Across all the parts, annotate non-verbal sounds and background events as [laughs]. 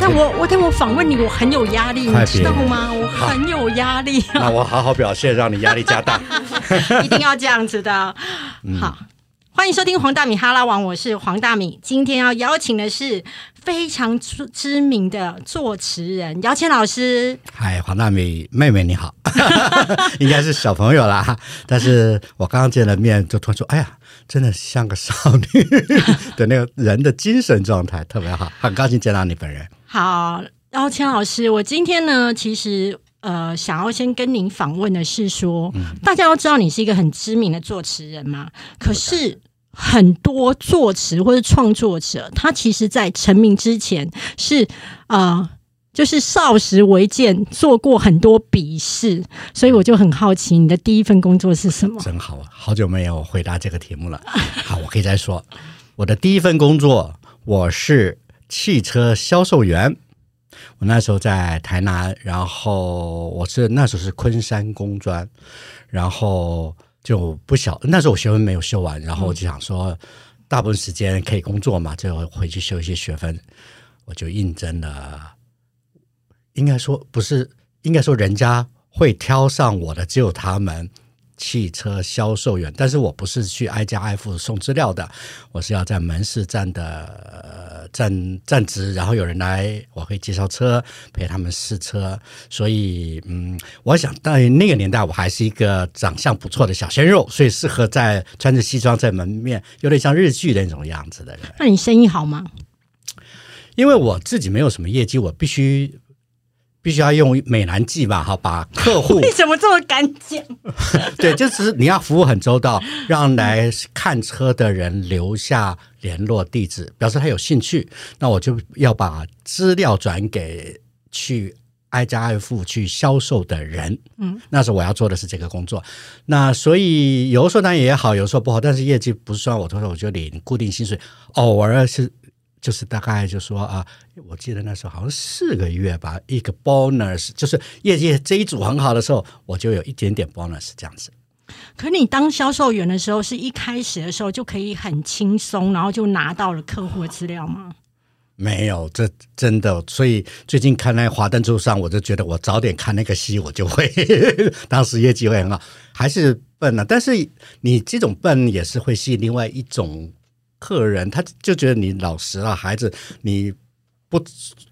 但我我但我访问你，我很有压力，你知道吗？我很有压力，那我好好表现，让你压力加大。[laughs] 一定要这样子的。嗯好，欢迎收听黄大米哈拉王，我是黄大米。今天要邀请的是非常知知名的作词人姚谦老师。嗨，黄大米妹妹你好 [laughs] [laughs] 应该是小朋友啦。但是我刚刚见了面，就突然说，哎呀，真的像个少女的那个人的精神状态特别好，很高兴见到你本人。好，然后钱老师，我今天呢，其实。呃，想要先跟您访问的是说，大家都知道你是一个很知名的作词人嘛。可是很多作词或者创作者，他其实在成名之前是呃，就是少时为鉴，做过很多笔试，所以我就很好奇，你的第一份工作是什么？真好啊，好久没有回答这个题目了。好，我可以再说，我的第一份工作，我是汽车销售员。我那时候在台南，然后我是那时候是昆山工专，然后就不小，那时候我学分没有修完，然后我就想说，大部分时间可以工作嘛，就回去修一些学分，我就应征了。应该说不是，应该说人家会挑上我的只有他们。汽车销售员，但是我不是去挨家挨户送资料的，我是要在门市站的、呃、站站职，然后有人来，我会介绍车，陪他们试车。所以，嗯，我想在那个年代，我还是一个长相不错的小鲜肉，所以适合在穿着西装在门面，有点像日剧的那种样子的人。那你生意好吗？因为我自己没有什么业绩，我必须。必须要用美男计吧，好，把客户 [laughs] 为什么这么敢讲？[laughs] 对，就是你要服务很周到，让来看车的人留下联络地址，表示他有兴趣。那我就要把资料转给去挨家挨户去销售的人。嗯，那时候我要做的是这个工作。那所以有时候当然也好，有时候不好，但是业绩不算我多少，我就领固定薪水，偶尔是。就是大概就说啊，我记得那时候好像四个月吧，一个 bonus，就是业绩这一组很好的时候，我就有一点点 bonus 这样子。可你当销售员的时候，是一开始的时候就可以很轻松，然后就拿到了客户的资料吗？没有，这真的。所以最近看那《华灯初上》，我就觉得我早点看那个戏，我就会 [laughs] 当时业绩会很好。还是笨啊，但是你这种笨也是会吸引另外一种。客人他就觉得你老实了，孩子，你不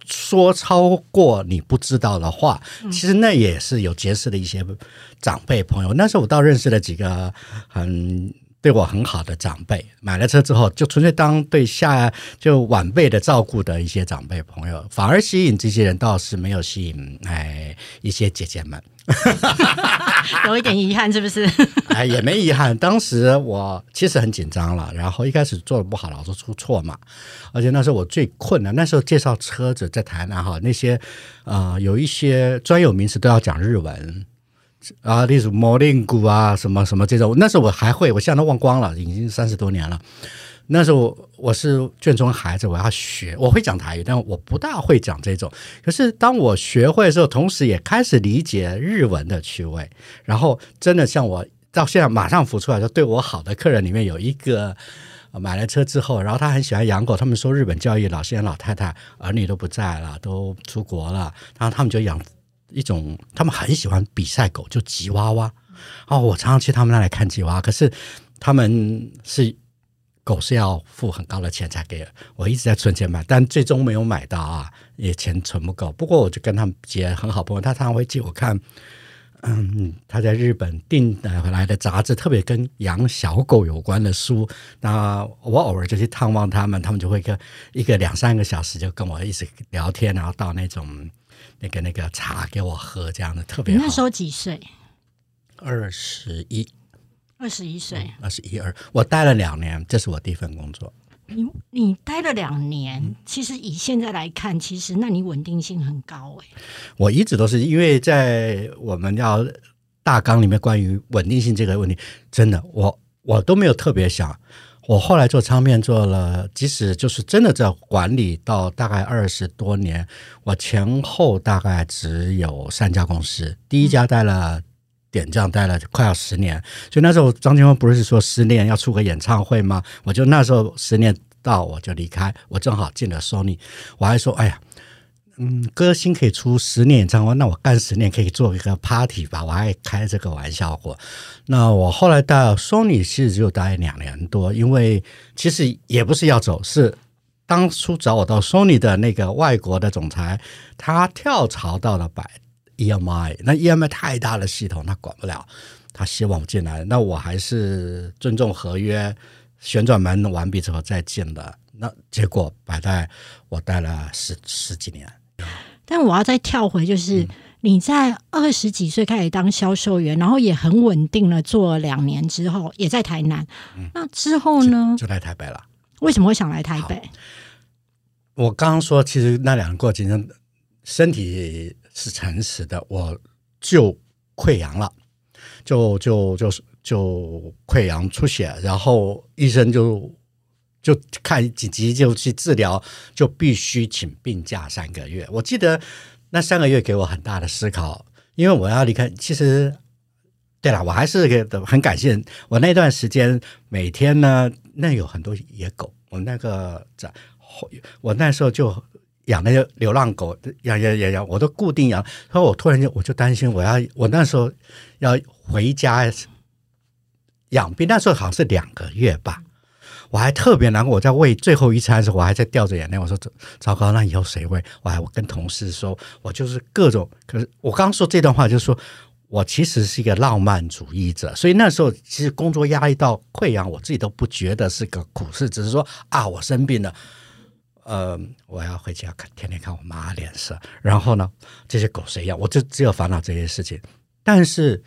说超过你不知道的话，其实那也是有结识的一些长辈朋友。那时候我倒认识了几个很对我很好的长辈，买了车之后就纯粹当对下就晚辈的照顾的一些长辈朋友，反而吸引这些人倒是没有吸引哎一些姐姐们。[laughs] 有一点遗憾，是不是？[laughs] 哎，也没遗憾。当时我其实很紧张了，然后一开始做的不好，老是出错嘛。而且那时候我最困难，那时候介绍车子在台南哈，那些呃有一些专有名词都要讲日文啊，例如摩令鼓啊，什么什么这种。那时候我还会，我现在都忘光了，已经三十多年了。那时候我是卷中孩子，我要学，我会讲台语，但我不大会讲这种。可是当我学会的时候，同时也开始理解日文的趣味。然后真的像我到现在马上浮出来说，对我好的客人里面有一个买了车之后，然后他很喜欢养狗。他们说日本教育老先生老太太儿女都不在了，都出国了，然后他们就养一种，他们很喜欢比赛狗，就吉娃娃。哦，我常常去他们那里看吉娃娃，可是他们是。狗是要付很高的钱才给我，一直在存钱买，但最终没有买到啊，也钱存不够。不过我就跟他们结很好朋友，他常常会借我看，嗯，他在日本订回来的杂志，特别跟养小狗有关的书。那我偶尔就去探望他们，他们就会跟一个两三个小时就跟我一直聊天，然后到那种那个那个茶给我喝，这样的特别好。那时候几岁？二十一。二十一岁，二十一二，我待了两年，这是我第一份工作。你你待了两年，其实以现在来看，其实那你稳定性很高哎。我一直都是因为在我们要大纲里面关于稳定性这个问题，真的我我都没有特别想。我后来做唱片做了，即使就是真的在管理到大概二十多年，我前后大概只有三家公司，第一家待了。点将待了快要十年，所以那时候张清芳不是说十年要出个演唱会吗？我就那时候十年到我就离开，我正好进了 Sony，我还说哎呀，嗯，歌星可以出十年演唱会，那我干十年可以做一个 party 吧？我还开这个玩笑过。那我后来到 Sony 其实只有待两年多，因为其实也不是要走，是当初找我到 Sony 的那个外国的总裁，他跳槽到了百 EMI，那 EMI 太大的系统，他管不了，他希望我进来，那我还是尊重合约，旋转门完毕之后再进的。那结果摆在我待了十十几年。但我要再跳回，就是你在二十几岁开始当销售员，然后也很稳定了，做了两年之后，也在台南。那之后呢？就来台北了。为什么会想来台北？我刚刚说，其实那两个过程中，身体是诚实的，我就溃疡了，就就就是就溃疡出血，然后医生就。就看紧急就去治疗，就必须请病假三个月。我记得那三个月给我很大的思考，因为我要离开。其实，对了，我还是很感谢我那段时间每天呢，那有很多野狗。我那个在，我那时候就养那些流浪狗，养养养养，我都固定养。然后我突然间我就担心，我要我那时候要回家养病，那时候好像是两个月吧。我还特别难过，我在喂最后一餐的时候，我还在掉着眼泪。我说：“糟糕，那以后谁喂？”我还我跟同事说，我就是各种。可是我刚说这段话，就是说我其实是一个浪漫主义者，所以那时候其实工作压力到溃疡，我自己都不觉得是个苦事，只是说啊，我生病了，呃，我要回家看，天天看我妈脸色。然后呢，这些狗谁养？我就只有烦恼这些事情。但是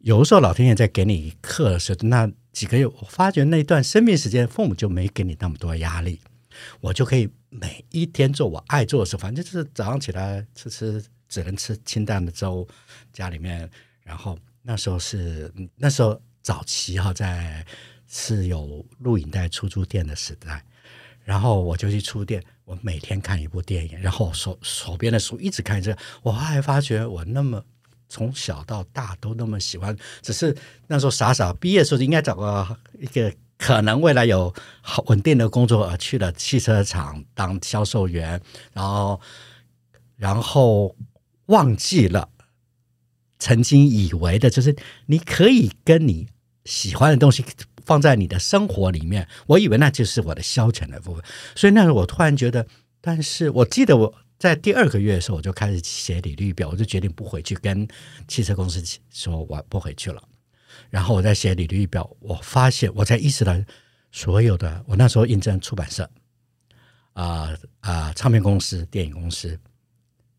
有的时候，老天爷在给你一课的时候，那。几个月，我发觉那段生命时间，父母就没给你那么多压力，我就可以每一天做我爱做的事。反正就是早上起来吃吃，只能吃清淡的粥，家里面。然后那时候是那时候早期哈，在是有录影带出租店的时代，然后我就去出店，我每天看一部电影，然后手手边的书一直看这个，我还发觉我那么。从小到大都那么喜欢，只是那时候傻傻毕业的时候应该找个一个可能未来有好稳定的工作而去了汽车厂当销售员，然后然后忘记了曾经以为的就是你可以跟你喜欢的东西放在你的生活里面，我以为那就是我的消遣的部分，所以那时候我突然觉得，但是我记得我。在第二个月的时候，我就开始写履历表，我就决定不回去跟汽车公司说我不回去了。然后我在写履历表，我发现我才意识到，所有的我那时候应征出版社、啊啊唱片公司、电影公司，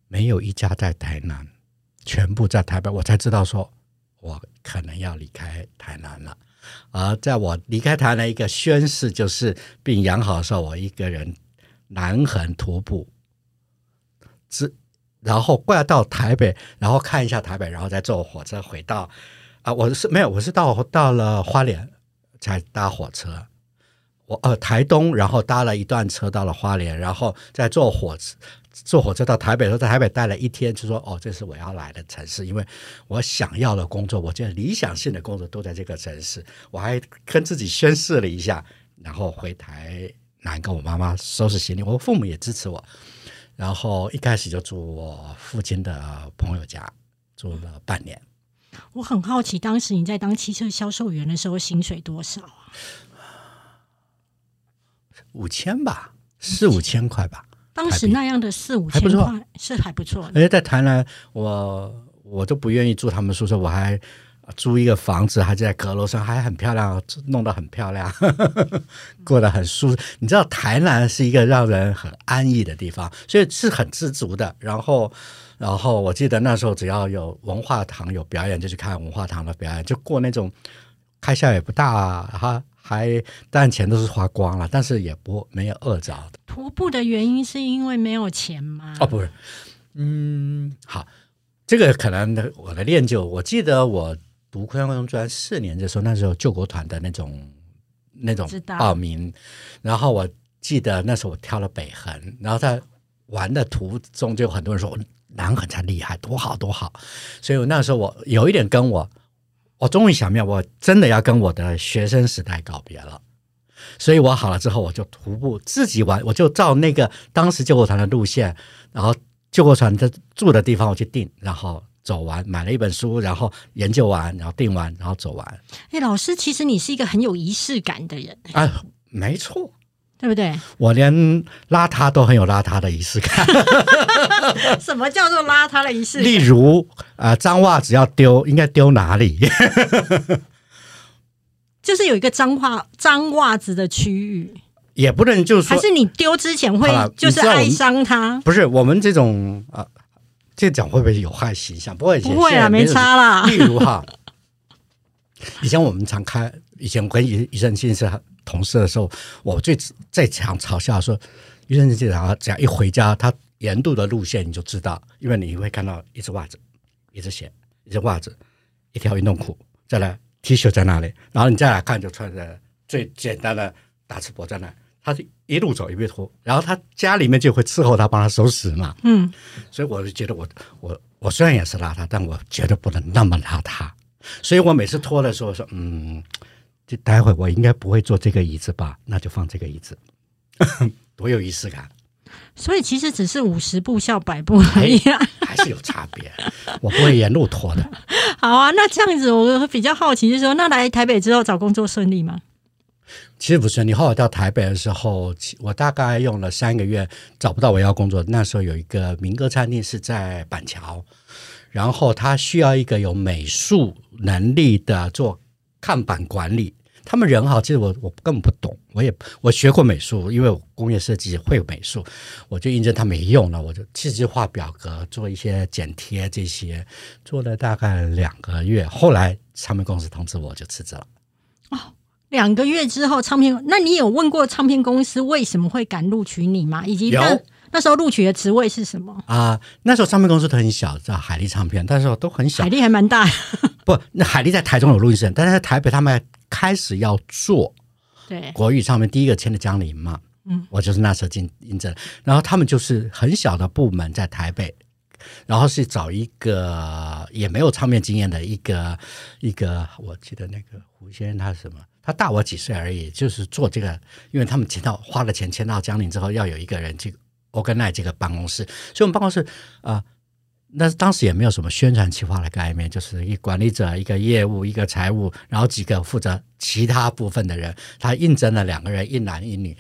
没有一家在台南，全部在台北。我才知道说，我可能要离开台南了。而在我离开台南一个宣誓，就是病养好的时候，我一个人南横徒步。之，然后过来到台北，然后看一下台北，然后再坐火车回到啊，我是没有，我是到到了花莲才搭火车，我呃台东，然后搭了一段车到了花莲，然后再坐火车坐火车到台北，说在台北待了一天，就说哦，这是我要来的城市，因为我想要的工作，我觉得理想性的工作都在这个城市，我还跟自己宣誓了一下，然后回台南跟我妈妈收拾行李，我父母也支持我。然后一开始就住我父亲的朋友家，住了半年。我很好奇，当时你在当汽车销售员的时候，薪水多少啊？五千吧，四五千块吧。当时那样的四五千块是还不错。而且在台南，我我都不愿意住他们宿舍，我还。租一个房子，还在阁楼上，还很漂亮，弄得很漂亮，[laughs] 过得很舒适。你知道台南是一个让人很安逸的地方，所以是很知足的。然后，然后我记得那时候只要有文化堂有表演，就去看文化堂的表演，就过那种开销也不大，哈，还但钱都是花光了，但是也不没有饿着的。徒步的原因是因为没有钱吗？哦，不是，嗯，好，这个可能我的练就，我记得我。读昆山中专四年的时候，那时候救国团的那种那种报名，然后我记得那时候我挑了北横，然后在玩的途中就有很多人说南横才厉害，多好多好，所以我那时候我有一点跟我，我终于想明白，我真的要跟我的学生时代告别了，所以我好了之后，我就徒步自己玩，我就照那个当时救国团的路线，然后救国团的住的地方我去订，然后走完，买了一本书，然后研究完，然后订完，然后走完。哎，老师，其实你是一个很有仪式感的人，啊，没错，对不对？我连邋遢都很有邋遢的仪式感。[laughs] 什么叫做邋遢的仪式感？例如，啊，脏袜子要丢，应该丢哪里？[laughs] 就是有一个脏袜脏袜子的区域，也不能就是说，还是你丢之前会就是爱伤它？不是我们这种啊，这讲会不会有害形象？不会，不会啊，没差啦。[laughs] 例如哈，以前我们常开，以前我跟余余生进是同事的时候，我最最常嘲笑说，余生进然后只要一回家，他沿路的路线你就知道，因为你会看到一只袜子、一只鞋、一只袜子、一条运动裤，再来 T 恤在那里，然后你再来看就穿着最简单的打赤膊在那，他是一路走一路拖，然后他家里面就会伺候他帮他收拾嘛，嗯，所以我就觉得我我我虽然也是邋遢，但我绝对不能那么邋遢。所以我每次拖的时候说，嗯，就待会我应该不会坐这个椅子吧？那就放这个椅子，[laughs] 多有仪式感，所以其实只是五十步笑百步而已啊。还是有差别。我不会沿路拖的。[laughs] 好啊，那这样子我比较好奇，就是说，那来台北之后找工作顺利吗？其实不是，你后来到台北的时候，我大概用了三个月找不到我要工作。那时候有一个民歌餐厅是在板桥，然后他需要一个有美术能力的做看板管理。他们人好，其实我我根本不懂，我也 [laughs] 我学过美术，因为我工业设计会美术，我就印证他没用了，我就其实画表格，做一些剪贴这些，做了大概两个月，后来唱片公司通知我就辞职了。两个月之后，唱片，那你有问过唱片公司为什么会敢录取你吗？以及有那那时候录取的职位是什么？啊、那时候唱片公司都很小，叫海力唱片，那时候都很小海。力还蛮大，[laughs] 不，那海力在台中有录音室，但是在台北他们开始要做对，国语唱片，第一个签的江林嘛，嗯，我就是那时候进应征，然后他们就是很小的部门在台北，然后是找一个也没有唱片经验的一个一个，我记得那个胡先生他是什么？他大我几岁而已，就是做这个，因为他们签到花了钱签到江陵之后，要有一个人去 organize 这个办公室，所以我们办公室啊。那当时也没有什么宣传企划的概念，就是一管理者、一个业务、一个财务，然后几个负责其他部分的人。他应征了两个人，一男一女，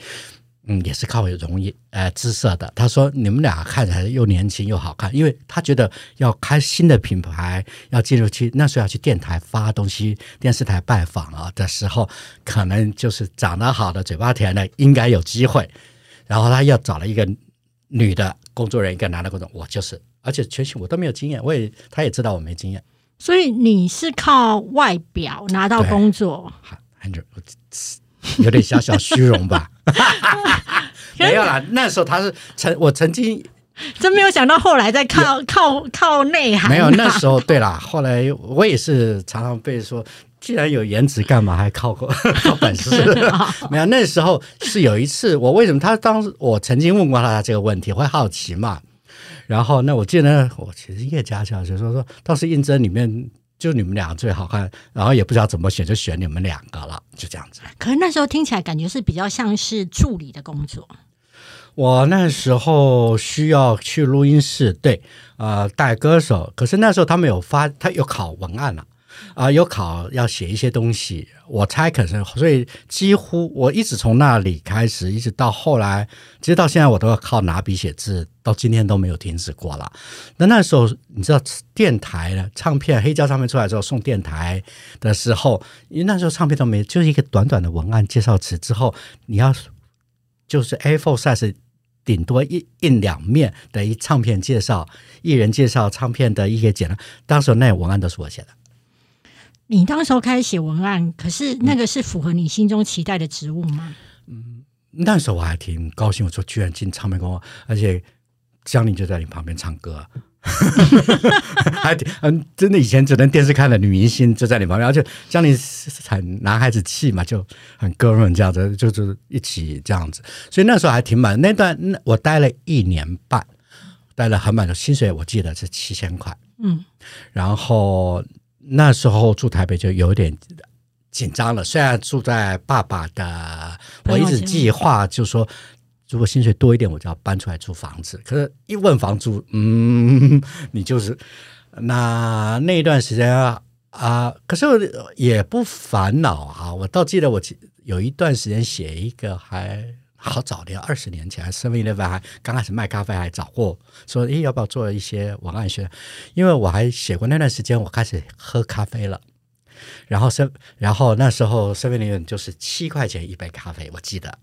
嗯，也是靠容易呃姿色的。他说你们俩看起来又年轻又好看，因为他觉得要开新的品牌，要进入去那时候要去电台发东西、电视台拜访啊的时候，可能就是长得好的、嘴巴甜的应该有机会。然后他又找了一个女的工作人员，一个男的工作，我就是，而且全行我都没有经验，我也他也知道我没经验，所以你是靠外表拿到工作，很很 [laughs] 有点小小虚荣吧。[laughs] 没有啦，那时候他是曾我曾经真没有想到后来在靠靠靠内涵啊、没有那时候对啦，后来我也是常常被说，既然有颜值，干嘛还靠靠 [laughs] 本事？[laughs] 没有那时候是有一次，我为什么他当时我曾经问过他这个问题，会好奇嘛？然后那我记得我其实叶家教就说说当时应征里面就你们俩最好看，然后也不知道怎么选，就选你们两个了，就这样子。可是那时候听起来感觉是比较像是助理的工作，我那时候需要去录音室，对，呃，带歌手。可是那时候他们有发，他有考文案了、啊、啊有考要写一些东西。我猜可能，所以几乎我一直从那里开始，一直到后来，其实到现在我都要靠拿笔写字，到今天都没有停止过了。那那时候你知道电台的唱片，黑胶唱片出来之后送电台的时候，因为那时候唱片都没，就是一个短短的文案介绍词之后，你要就是 A4 size 顶多一印两面的一唱片介绍，艺人介绍唱片的一些简单，当时那文案都是我写的。你当时候开始写文案，可是那个是符合你心中期待的职务吗？那时候我还挺高兴，我说居然进唱片公司，而且江玲就在你旁边唱歌，[laughs] 还挺嗯，真的以前只能电视看的女明星就在你旁边，而且江玲是很男孩子气嘛，就很哥们这样子，就是一起这样子，所以那时候还挺满。那段那我待了一年半，待了很满的薪水，我记得是七千块。嗯，然后那时候住台北就有点紧张了，虽然住在爸爸的，我一直计划就说如果薪水多一点，我就要搬出来租房子。可是，一问房租，嗯，你就是那那一段时间啊啊，可是也不烦恼啊。我倒记得我有一段时间写一个还好早的，二十年前，Seven Eleven 还刚开始卖咖啡，还找过说，诶，要不要做一些文案学？因为我还写过那段时间，我开始喝咖啡了。然后是，然后那时候 Seven Eleven 就是七块钱一杯咖啡，我记得。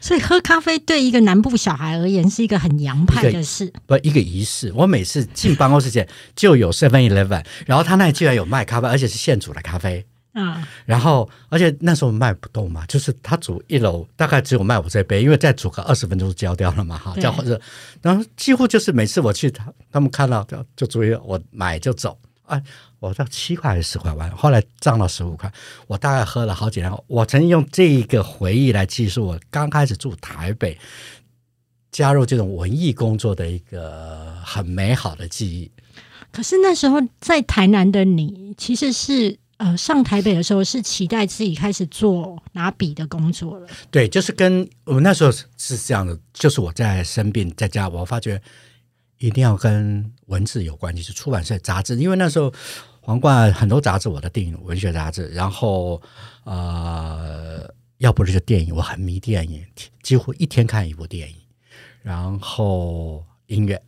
所以喝咖啡对一个南部小孩而言是一个很洋派的事，不一个仪式。我每次进办公室前就有 Seven Eleven，然后他那里居然有卖咖啡，而且是现煮的咖啡。嗯，然后而且那时候卖不动嘛，就是他煮一楼大概只有卖我这杯，因为再煮个二十分钟就焦掉了嘛，哈，焦或者然后几乎就是每次我去他他们看到就就注意我买就走。哎，我到七块还是十块完，后来涨到十五块。我大概喝了好几年。我曾经用这一个回忆来记述我刚开始住台北，加入这种文艺工作的一个很美好的记忆。可是那时候在台南的你，其实是呃上台北的时候是期待自己开始做拿笔的工作了。对，就是跟我们那时候是这样的，就是我在生病在家，我发觉。一定要跟文字有关系，是出版社杂志。因为那时候皇冠很多杂志，我的电影文学杂志，然后呃，要不是就电影，我很迷电影，几乎一天看一部电影。然后音乐，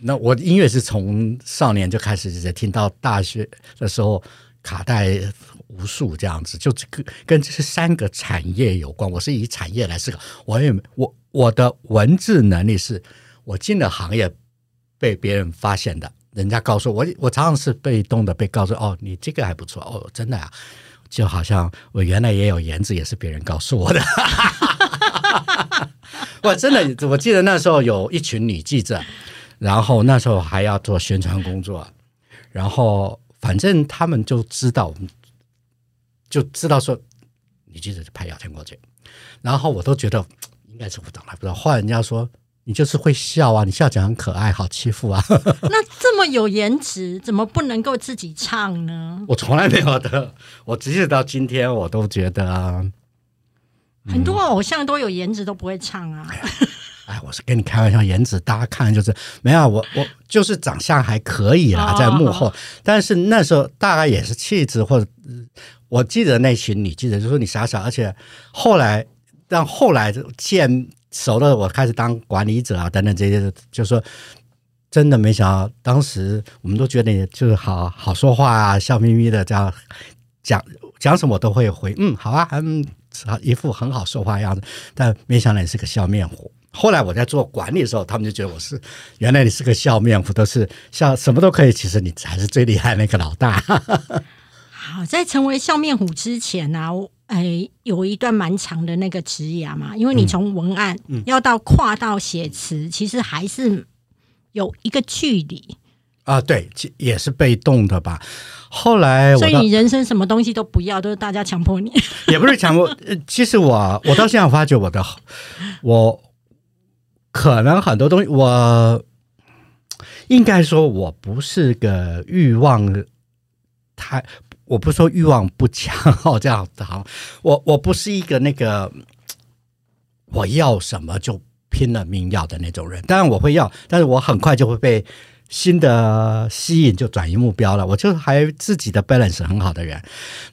那我音乐是从少年就开始在听到大学的时候，卡带无数这样子，就这个跟这三个产业有关。我是以产业来思考，我也我我的文字能力是我进了行业。被别人发现的，人家告诉我，我常常是被动的被告诉哦，你这个还不错哦，真的啊，就好像我原来也有颜值，也是别人告诉我的。我真的，我记得那时候有一群女记者，然后那时候还要做宣传工作，然后反正他们就知道，就知道说你就派姚天过去，然后我都觉得应该是不懂了，不知道。后来人家说。你就是会笑啊！你笑起来很可爱，好欺负啊！[laughs] 那这么有颜值，怎么不能够自己唱呢？我从来没有的，我即使到今天，我都觉得很多偶像都有颜值都不会唱啊！哎，我是跟你开玩笑，颜值大家看就是没有我，我就是长相还可以啦，在幕后，但是那时候大概也是气质或者我记得那群女记者就说你傻傻，而且后来但后来见。熟了，我开始当管理者啊，等等这些，就说真的没想到，当时我们都觉得你就是好好说话啊，笑眯眯的这样讲讲什么都会回，嗯，好啊，嗯，一副很好说话样子。但没想到你是个笑面虎。后来我在做管理的时候，他们就觉得我是原来你是个笑面虎，都是笑什么都可以。其实你才是最厉害那个老大。好，在成为笑面虎之前呢。哎，有一段蛮长的那个职涯嘛，因为你从文案要到跨到写词，其实还是有一个距离啊。对，也是被动的吧。后来，所以你人生什么东西都不要，都是大家强迫你，也不是强迫。其实我，我到现在发觉我的，我可能很多东西，我应该说我不是个欲望太。我不说欲望不强哦，这样子好。我 [laughs] 我不是一个那个我要什么就拼了命要的那种人。当然我会要，但是我很快就会被新的吸引，就转移目标了。我就还自己的 balance 很好的人。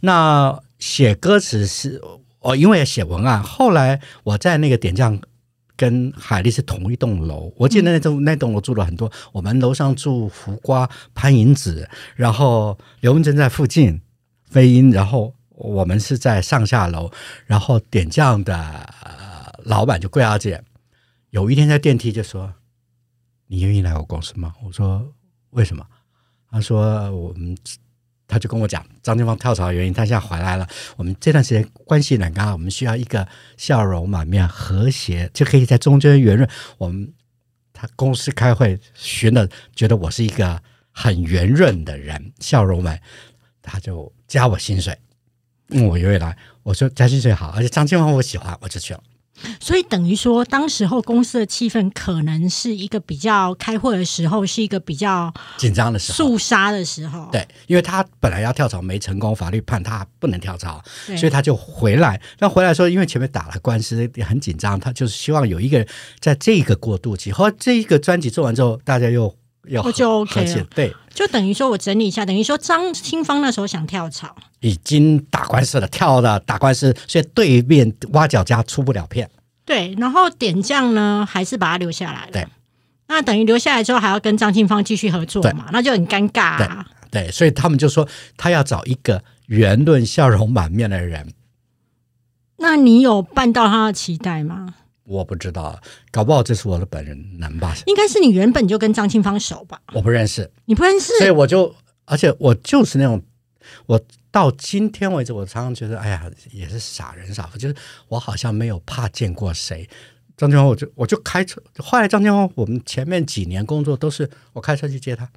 那写歌词是我因为写文案，后来我在那个点将跟海丽是同一栋楼。我记得那栋那栋楼住了很多，我们楼上住胡瓜、潘迎紫，然后刘文珍在附近。飞鹰，然后我们是在上下楼，然后点将的老板就桂阿姐，有一天在电梯就说：“你愿意来我公司吗？”我说：“为什么？”他说：“我们，他就跟我讲张金芳跳槽的原因。他现在回来了，我们这段时间关系很刚好，我们需要一个笑容满面、和谐，就可以在中间圆润。我们他公司开会，寻了觉得我是一个很圆润的人，笑容满。”他就加我薪水，嗯，我愿意来。我说加薪水好，而且张金芳我喜欢，我就去了。所以等于说，当时候公司的气氛可能是一个比较开会的时候，是一个比较紧张的时候，肃杀的时候。对，因为他本来要跳槽没成功，法律判他不能跳槽，所以他就回来。那回来说，因为前面打了官司，也很紧张，他就是希望有一个人在这个过渡期，后来这一个专辑做完之后，大家又又我就 OK 了对，就等于说我整理一下，等于说张清芳那时候想跳槽，已经打官司了，跳了打官司，所以对面挖角家出不了片。对，然后点将呢还是把他留下来了。对，那等于留下来之后还要跟张清芳继续合作嘛，那就很尴尬啊。对，所以他们就说他要找一个圆润、笑容满面的人。那你有办到他的期待吗？我不知道，搞不好这是我的本人能吧？应该是你原本就跟张清芳熟吧？我不认识，你不认识？所以我就，而且我就是那种，我到今天为止，我常常觉得，哎呀，也是傻人傻福，就是我好像没有怕见过谁。张清芳，我就我就开车，后来张清芳，我们前面几年工作都是我开车去接他，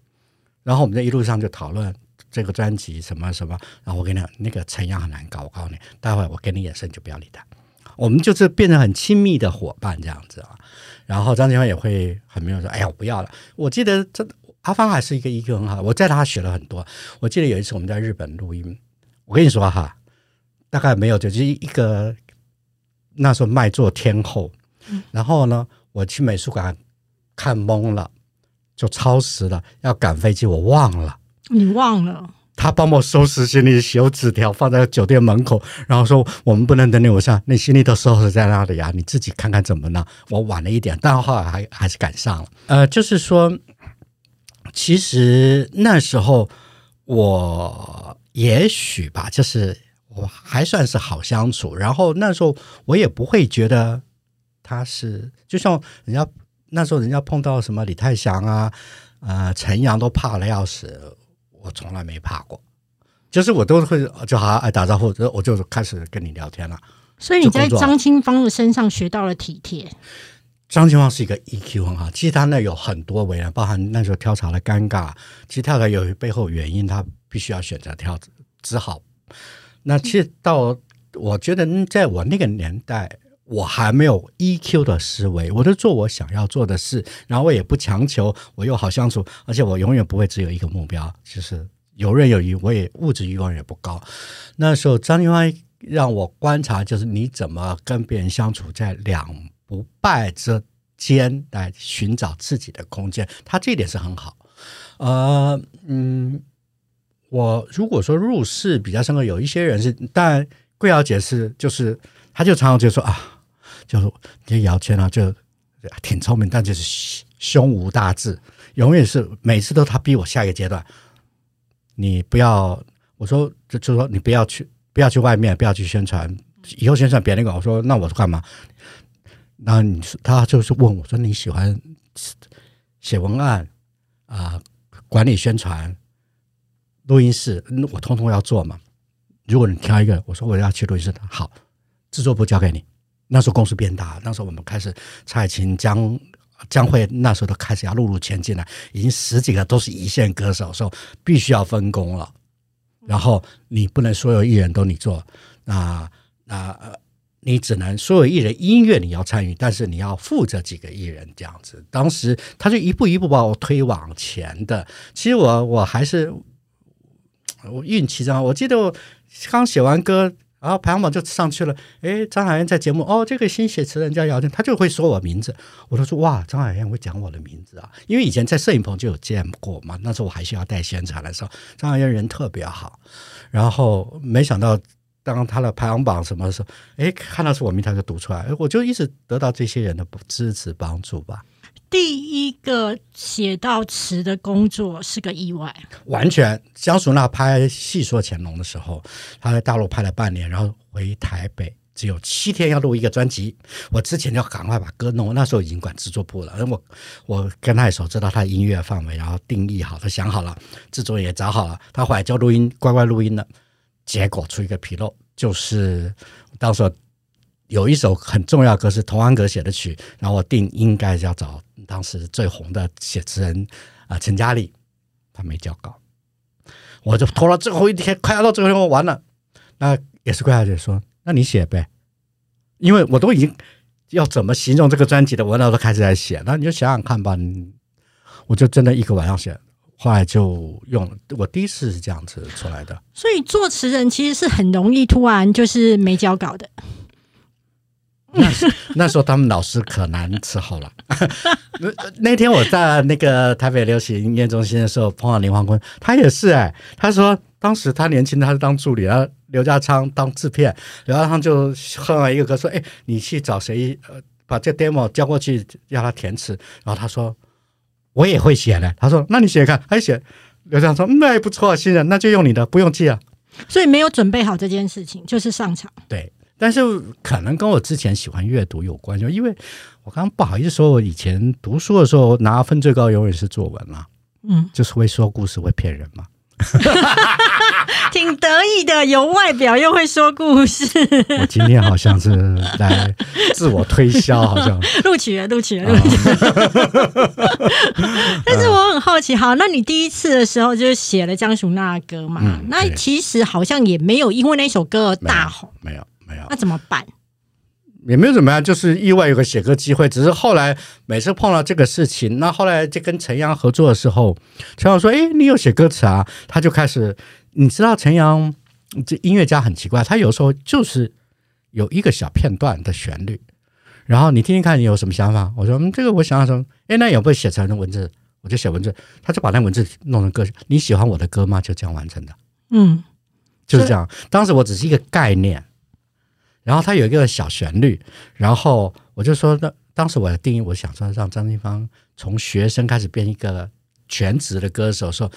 然后我们在一路上就讨论这个专辑什么什么，然后我跟你讲，那个陈阳很难搞，我告诉你，待会我给你眼神就不要理他。我们就是变成很亲密的伙伴这样子啊，然后张清芳也会很没有说，哎呀，我不要了。我记得这阿芳还是一个 EQ 很好，我在他学了很多。我记得有一次我们在日本录音，我跟你说哈，大概没有就是一个那时候卖座天后，然后呢，我去美术馆看懵了，就超时了，要赶飞机，我忘了。你忘了？他帮我收拾行李，写纸条放在酒店门口，然后说我们不能等你我上，你行李都收拾在那里啊，你自己看看怎么呢？我晚了一点，但后来还还是赶上了。呃，就是说，其实那时候我也许吧，就是我还算是好相处，然后那时候我也不会觉得他是，就像人家那时候人家碰到什么李泰祥啊，呃，陈阳都怕的要死。我从来没怕过，就是我都会就好爱打招呼，我就开始跟你聊天了。所以你在张清芳的身上学到了体贴。张清芳是一个 EQ 很好，其实他那有很多为人，包含那时候跳槽的尴尬，其实跳槽有背后原因，他必须要选择跳，只好。那其实到我觉得在我那个年代，我还没有 EQ 的思维，我都做我想要做的事，然后我也不强求，我又好相处，而且我永远不会只有一个目标，就是游刃有余。我也物质欲望也不高。那时候张清芳让我观察，就是你怎么跟别人相处，在两不败之间来寻找自己的空间，他这一点是很好。呃，嗯，我如果说入世比较深刻，有一些人是，但桂瑶姐是，就是，她就常常就说啊。就是这姚谦啊，就挺聪明，但就是胸无大志，永远是每次都他逼我下一个阶段，你不要我说就就说你不要去不要去外面，不要去宣传，以后宣传别人个我说那我干嘛？那你他就是问我说你喜欢写文案啊、管理宣传、录音室，我通通要做嘛。如果你挑一个，我说我要去录音室，好，制作部交给你。那时候公司变大，那时候我们开始蔡琴、将将会那时候都开始要陆陆前进来，已经十几个都是一线歌手，说必须要分工了。然后你不能所有艺人都你做，那那你只能所有艺人音乐你要参与，但是你要负责几个艺人这样子。当时他就一步一步把我推往前的。其实我我还是我运气这样，我记得我刚写完歌。然后排行榜就上去了，哎，张海燕在节目哦，这个新写词人叫姚谦，他就会说我名字，我都说哇，张海燕会讲我的名字啊，因为以前在摄影棚就有见过嘛，那时候我还需要带宣传的时候，张海燕人特别好，然后没想到当他的排行榜什么时候，哎，看到是我名他就读出来，我就一直得到这些人的支持帮助吧。第一个写到词的工作是个意外，完全。江淑娜拍《戏说乾隆》的时候，她在大陆拍了半年，然后回台北，只有七天要录一个专辑。我之前就赶快把歌弄，那时候已经管制作部了，而我我跟他的时候知道他的音乐范围，然后定义好，他想好了，制作也找好了，他回来就录音，乖乖录音了。结果出一个纰漏，就是到时候有一首很重要歌是童安格写的曲，然后我定应该要找。当时最红的写词人啊，陈嘉丽，他没交稿，我就拖到最后一天，快要到最后一天，我完了。那也是桂小姐说：“那你写呗。”因为我都已经要怎么形容这个专辑的，我那时候开始在写。那你就想想看吧，我就真的一个晚上写，后来就用。我第一次是这样子出来的。所以作词人其实是很容易突然就是没交稿的。那时那时候他们老师可难伺候了。[laughs] 那那天我在那个台北流行音乐中心的时候碰到林黄坤，他也是哎，他说当时他年轻，他是当助理，然后刘家昌当制片，刘家昌就哼了一个歌说：“哎，你去找谁？呃，把这 demo 交过去，要他填词。”然后他说：“我也会写的。”他说：“那你写看。”他写刘家昌说：“那也不错，新人，那就用你的，不用记啊。”所以没有准备好这件事情，就是上场。对。但是可能跟我之前喜欢阅读有关，就因为我刚刚不好意思说，我以前读书的时候拿分最高永远是作文嘛，嗯，就是会说故事会骗人嘛，挺得意的，有外表又会说故事。我今天好像是来自我推销，好像 [laughs] 录取了，录取了，录取了。[laughs] 但是我很好奇，好，那你第一次的时候就写了江淑娜的歌嘛？那其实好像也没有因为那首歌而大红，没有。没有，那怎么办？也没有怎么样，就是意外有个写歌机会。只是后来每次碰到这个事情，那后来就跟陈阳合作的时候，陈阳说：“哎，你有写歌词啊？”他就开始，你知道陈阳这音乐家很奇怪，他有时候就是有一个小片段的旋律，然后你听听看，你有什么想法？我说：“嗯，这个我想想说，哎，那有没有写成文字？我就写文字，他就把那文字弄成歌。你喜欢我的歌吗？就这样完成的。嗯，就是这样。当时我只是一个概念。然后他有一个小旋律，然后我就说，那当时我的定义，我想说让张清芳从学生开始变一个全职的歌手，说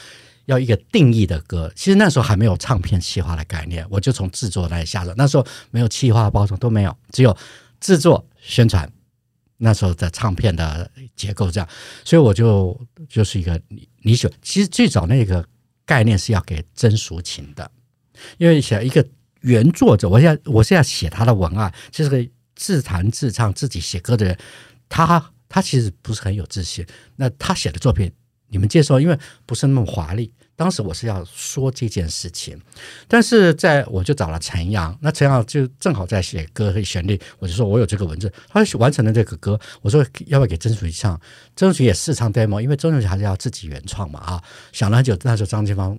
要一个定义的歌。其实那时候还没有唱片企划的概念，我就从制作来下手。那时候没有企划包装都没有，只有制作宣传。那时候的唱片的结构这样，所以我就就是一个你你选。其实最早那个概念是要给曾淑琴的，因为想一个。原作者，我现在我现在写他的文案，就是个自弹自唱、自己写歌的人。他他其实不是很有自信。那他写的作品，你们接受，因为不是那么华丽。当时我是要说这件事情，但是在我就找了陈阳，那陈阳就正好在写歌和旋律，我就说我有这个文字，他完成了这个歌。我说要不要给曾淑仪唱？曾淑仪也试唱 demo，因为曾淑仪还是要自己原创嘛啊。想了很久，那时候张清芳。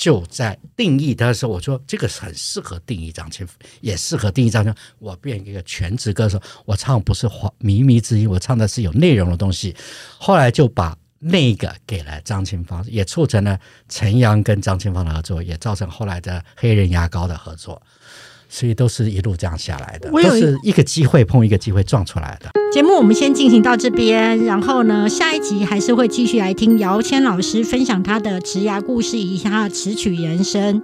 就在定义的时候，我说这个很适合定义张清，也适合定义张清。我变一个全职歌手，我唱不是花靡靡之音，我唱的是有内容的东西。后来就把那个给了张清芳，也促成了陈阳跟张清芳的合作，也造成后来的黑人牙膏的合作。所以都是一路这样下来的，都是一个机会碰一个机会撞出来的。节目我们先进行到这边，然后呢，下一集还是会继续来听姚谦老师分享他的职涯故事以及他的词曲人生。